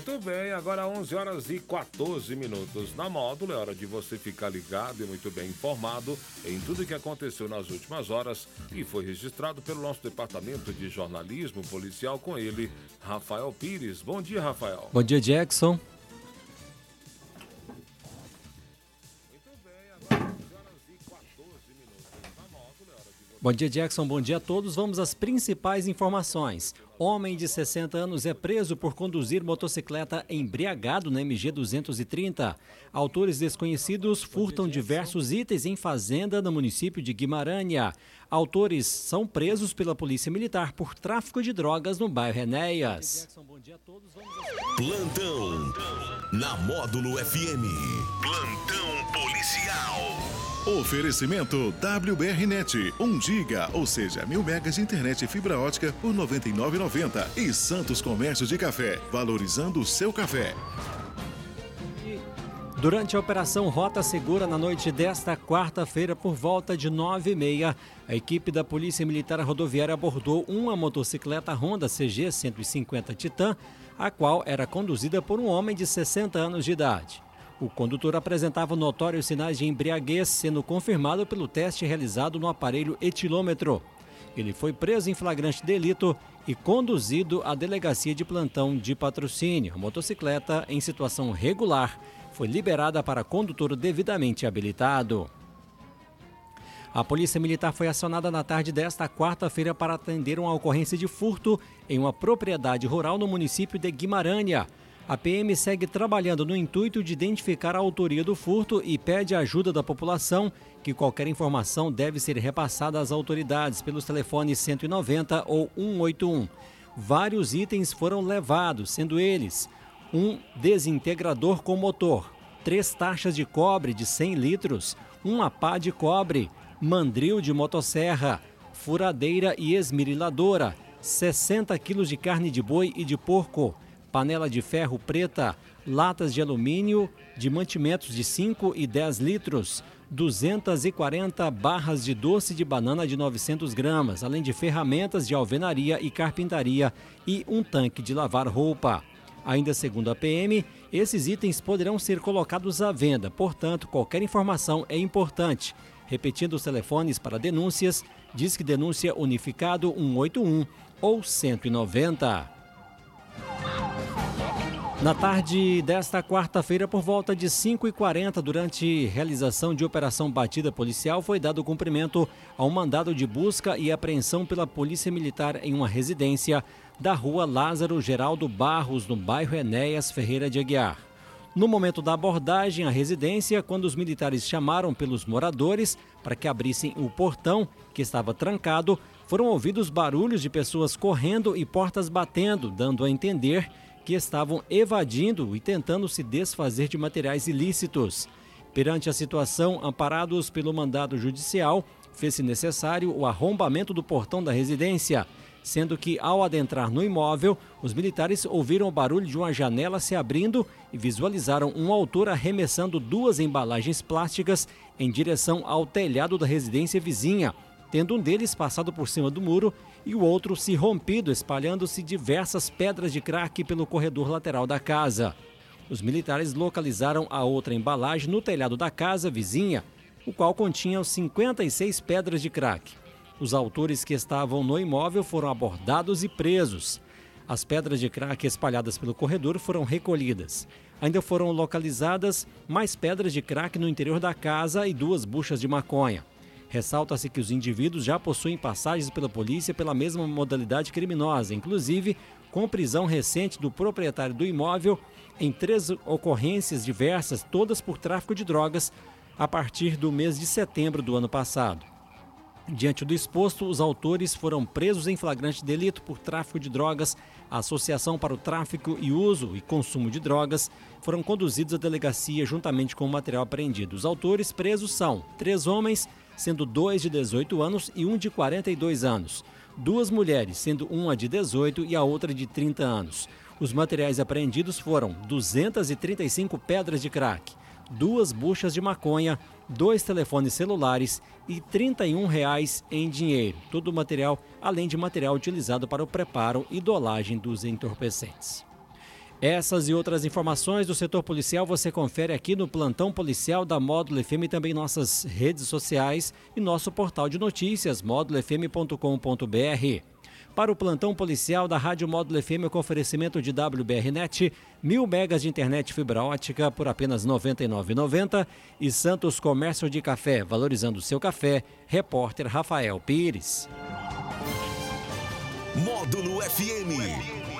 Muito bem, agora 11 horas e 14 minutos. Na módulo é hora de você ficar ligado e muito bem informado em tudo que aconteceu nas últimas horas e foi registrado pelo nosso departamento de jornalismo policial com ele, Rafael Pires. Bom dia, Rafael. Bom dia, Jackson. Bom dia, Jackson. Bom dia a todos. Vamos às principais informações. Homem de 60 anos é preso por conduzir motocicleta embriagado na MG 230. Autores desconhecidos furtam diversos itens em fazenda no município de Guimarães. Autores são presos pela Polícia Militar por tráfico de drogas no bairro Enéas. Plantão na Módulo FM. Plantão policial. Oferecimento WBRnet, 1GB, giga, ou seja, mil megas de internet e fibra ótica por 99,90 90 e Santos Comércio de Café, valorizando o seu café. Durante a Operação Rota Segura, na noite desta quarta-feira, por volta de 9h30, a equipe da Polícia Militar Rodoviária abordou uma motocicleta Honda CG 150 Titan, a qual era conduzida por um homem de 60 anos de idade. O condutor apresentava notórios sinais de embriaguez, sendo confirmado pelo teste realizado no aparelho etilômetro. Ele foi preso em flagrante delito e conduzido à delegacia de plantão de patrocínio. A motocicleta, em situação regular, foi liberada para condutor devidamente habilitado. A Polícia Militar foi acionada na tarde desta quarta-feira para atender uma ocorrência de furto em uma propriedade rural no município de Guimarães. A PM segue trabalhando no intuito de identificar a autoria do furto e pede ajuda da população, que qualquer informação deve ser repassada às autoridades pelos telefones 190 ou 181. Vários itens foram levados, sendo eles um desintegrador com motor, três taxas de cobre de 100 litros, uma pá de cobre, mandril de motosserra, furadeira e esmeriladora, 60 quilos de carne de boi e de porco, panela de ferro preta, latas de alumínio de mantimentos de 5 e 10 litros, 240 barras de doce de banana de 900 gramas, além de ferramentas de alvenaria e carpintaria e um tanque de lavar roupa. Ainda segundo a PM, esses itens poderão ser colocados à venda, portanto, qualquer informação é importante. Repetindo os telefones para denúncias, diz que denúncia unificado 181 ou 190. Na tarde desta quarta-feira, por volta de 5h40, durante realização de operação batida policial, foi dado cumprimento a um mandado de busca e apreensão pela Polícia Militar em uma residência da rua Lázaro Geraldo Barros, no bairro Enéas Ferreira de Aguiar. No momento da abordagem à residência, quando os militares chamaram pelos moradores para que abrissem o portão, que estava trancado, foram ouvidos barulhos de pessoas correndo e portas batendo, dando a entender que estavam evadindo e tentando se desfazer de materiais ilícitos. Perante a situação, amparados pelo mandado judicial, fez-se necessário o arrombamento do portão da residência, sendo que, ao adentrar no imóvel, os militares ouviram o barulho de uma janela se abrindo e visualizaram um autor arremessando duas embalagens plásticas em direção ao telhado da residência vizinha, tendo um deles passado por cima do muro e o outro se rompido, espalhando-se diversas pedras de crack pelo corredor lateral da casa. Os militares localizaram a outra embalagem no telhado da casa vizinha, o qual continha 56 pedras de crack. Os autores que estavam no imóvel foram abordados e presos. As pedras de crack espalhadas pelo corredor foram recolhidas. Ainda foram localizadas mais pedras de crack no interior da casa e duas buchas de maconha. Ressalta-se que os indivíduos já possuem passagens pela polícia pela mesma modalidade criminosa, inclusive com prisão recente do proprietário do imóvel em três ocorrências diversas, todas por tráfico de drogas, a partir do mês de setembro do ano passado. Diante do exposto, os autores foram presos em flagrante delito por tráfico de drogas, associação para o tráfico e uso e consumo de drogas, foram conduzidos à delegacia juntamente com o material apreendido. Os autores presos são três homens sendo dois de 18 anos e um de 42 anos. Duas mulheres, sendo uma de 18 e a outra de 30 anos. Os materiais apreendidos foram 235 pedras de crack, duas buchas de maconha, dois telefones celulares e 31 reais em dinheiro. Todo o material, além de material utilizado para o preparo e dolagem dos entorpecentes. Essas e outras informações do setor policial você confere aqui no plantão policial da Módulo FM e também nossas redes sociais e nosso portal de notícias módulofm.com.br. Para o plantão policial da Rádio Módulo FM com oferecimento de WBRnet, mil megas de internet fibra ótica por apenas R$ 99,90 e Santos Comércio de Café, valorizando seu café, repórter Rafael Pires. Módulo FM.